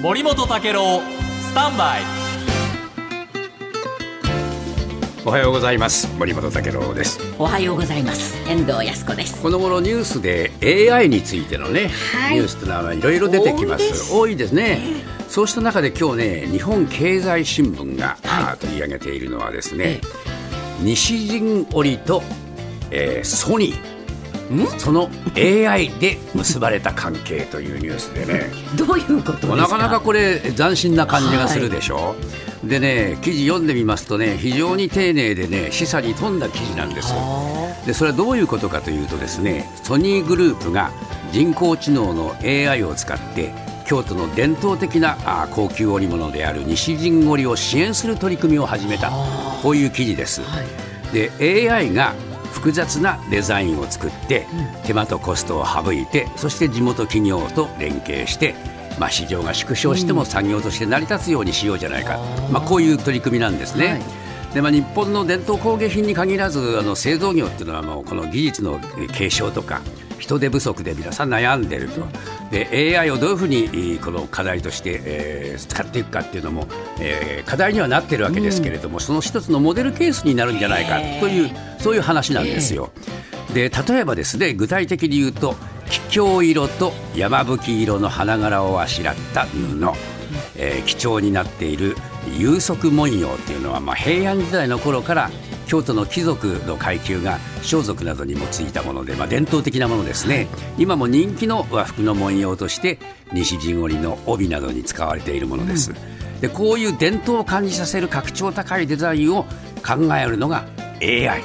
森本武郎スタンバイ。おはようございます。森本武郎です。おはようございます。遠藤康子です。この頃ニュースで AI についてのね、はい。ニュースというのはいろいろ出てきます。多いです。ね。そうした中で今日ね日本経済新聞が、あー取り上げているのはですね、西陣織と、えーソニーその AI で結ばれた関係というニュースでね。どういうことですか？なかなかこれ斬新な感じがするでしょ、でね記事読んでみますとね非常に丁寧でね示唆に富んだ記事なんです。でそれはどういうことかというとですねソニーグループが人工知能の AI を使って京都の伝統的なあー高級織物である西陣織を支援する取り組みを始めた。こういう記事です、で AI が複雑なデザインを作って、手間とコストを省いてそして地元企業と連携して、まあ、市場が縮小しても産業として成り立つようにしようじゃないか、まあ、こういう取り組みなんですね。はい。でまあ、日本の伝統工芸品に限らずあの製造業っていうのはもうこの技術のえー継承とか人手不足で皆さん悩んでいると。で AI をどういうふうにえーこの課題として、えー使っていくかっていうのも、えー課題にはなっているわけですけれども、その一つのモデルケースになるんじゃないかというそういう話なんですよ。で例えばですね具体的に言うと桔梗色と山吹色の花柄をあしらった布、えー貴重になっている有足文様っていうのは、まあ、平安時代の頃から京都の貴族の階級が装束などに用いたもので、まあ、伝統的なものですね、今も人気の和服の文様として西陣織の帯などに使われているものです、でこういう伝統を感じさせる格調高いデザインを考えるのが AI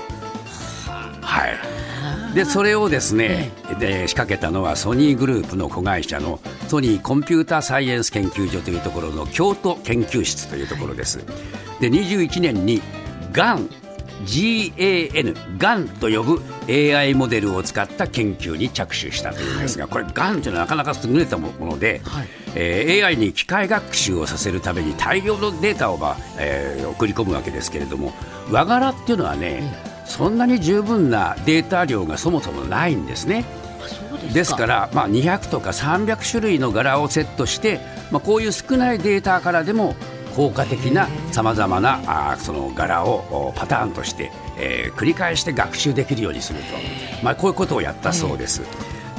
はい、でそれをですね、で仕掛けたのはソニーグループの子会社のソニーコンピューターサイエンス研究所というところの京都研究室というところです。で21年に GAN GAN、GAN と呼ぶ AI モデルを使った研究に着手したというんですが、これ GAN というのはなかなか優れたもので、えー AI に機械学習をさせるために大量のデータを、まあえー送り込むわけですけれども和柄っていうのはね、そんなに十分なデータ量がそもそもないんですね。ですか。ら、まあ、200とか300種類の柄をセットして、まあ、こういう少ないデータからでも効果的なさまざまなあその柄をパターンとして、えー繰り返して学習できるようにすると、まあ、こういうことをやったそうです。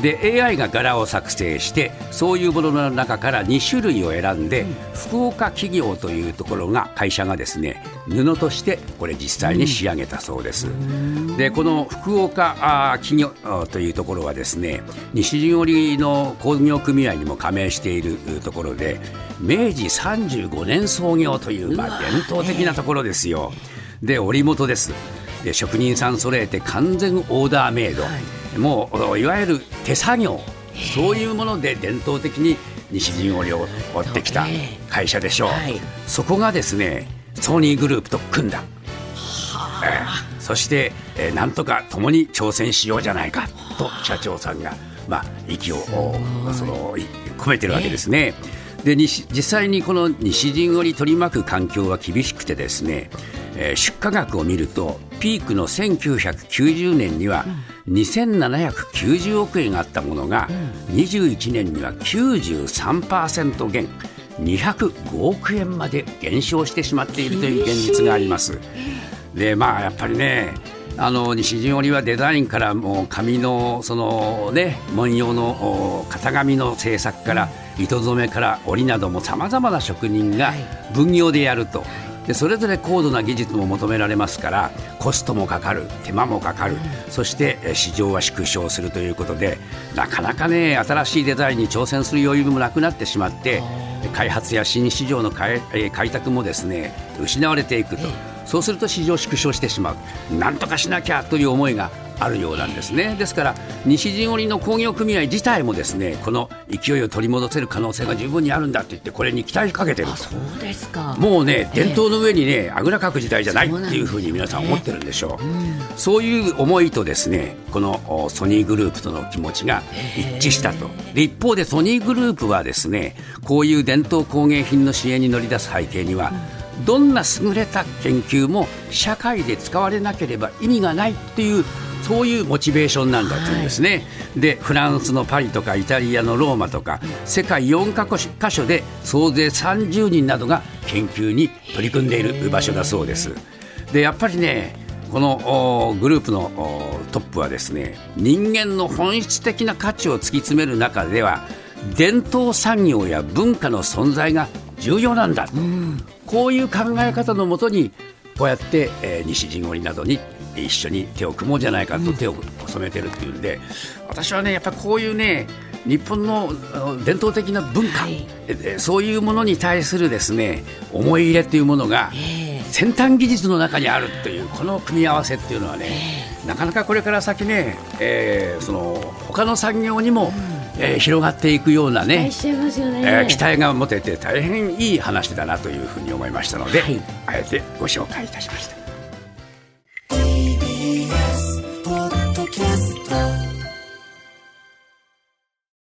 で AI が柄を作成してそういうものの中から2種類を選んで、福岡企業というところが会社がですね布としてこれ実際に仕上げたそうです。でこの福岡企業というところはですね西陣織の工業組合にも加盟しているところで明治35年創業という、まあ、伝統的なところですよ。で織元です。で職人さん揃えて完全オーダーメイド、もういわゆる手作業。そういうもので伝統的に西陣織を織ってきた会社でしょう、はい。そこがですねソニーグループと組んだ。えーそして、えーなんとか共に挑戦しようじゃないかと社長さんが、まあ、息をおそのい込めてるわけですね。で西実際にこの西陣織取り巻く環境は厳しくてですね、えー出荷額を見るとピークの1990年には2790億円あったものが、21年には93%減205億円まで減少してしまっているという現実があります。でまあやっぱりねあの西陣織はデザインからもう紙のそのね文様のお型紙の製作から糸染めから織などもさまざまな職人が分業でやると。でそれぞれ高度な技術も求められますからコストもかかる手間もかかる、そしてえ市場は縮小するということでなかなかね新しいデザインに挑戦する余裕もなくなってしまって開発や新市場の開拓もですね失われていくと、そうすると市場縮小してしまう。なんとかしなきゃという思いがあるようなんですね。ですから西陣織の工業組合自体もですねこの勢いを取り戻せる可能性が十分にあるんだと言ってこれに期待かけてると。そうですか。もうね伝統の上にねあぐらかく時代じゃないっていうふうに皆さん思ってるんでしょう、そういう思いとですねこのおソニーグループとの気持ちが一致したと。で一方でソニーグループはですねこういう伝統工芸品の支援に乗り出す背景には、どんな優れた研究も社会で使われなければ意味がないっていうそういうモチベーションなんだというんですね、でフランスのパリとかイタリアのローマとか世界4か箇所で総勢30人などが研究に取り組んでいる場所だそうです。でやっぱりねこのグループのトップはですね人間の本質的な価値を突き詰める中では伝統産業や文化の存在が重要なんだ、うん、こういう考え方のもとにこうやって、えー、西陣織などに一緒に手を組もうじゃないかと手を染めてるっていうんで、私はねやっぱりこういうね日本の伝統的な文化、はい、そういうものに対するですね思い入れっていうものが、先端技術の中にあるというこの組み合わせっていうのはね、なかなかこれから先ね、えー、その他の産業にも、うん、えー、広がっていくようなね期待ね、えー、期待が持てて大変いい話だなというふうに思いましたので、はい、あえてご紹介いたしました。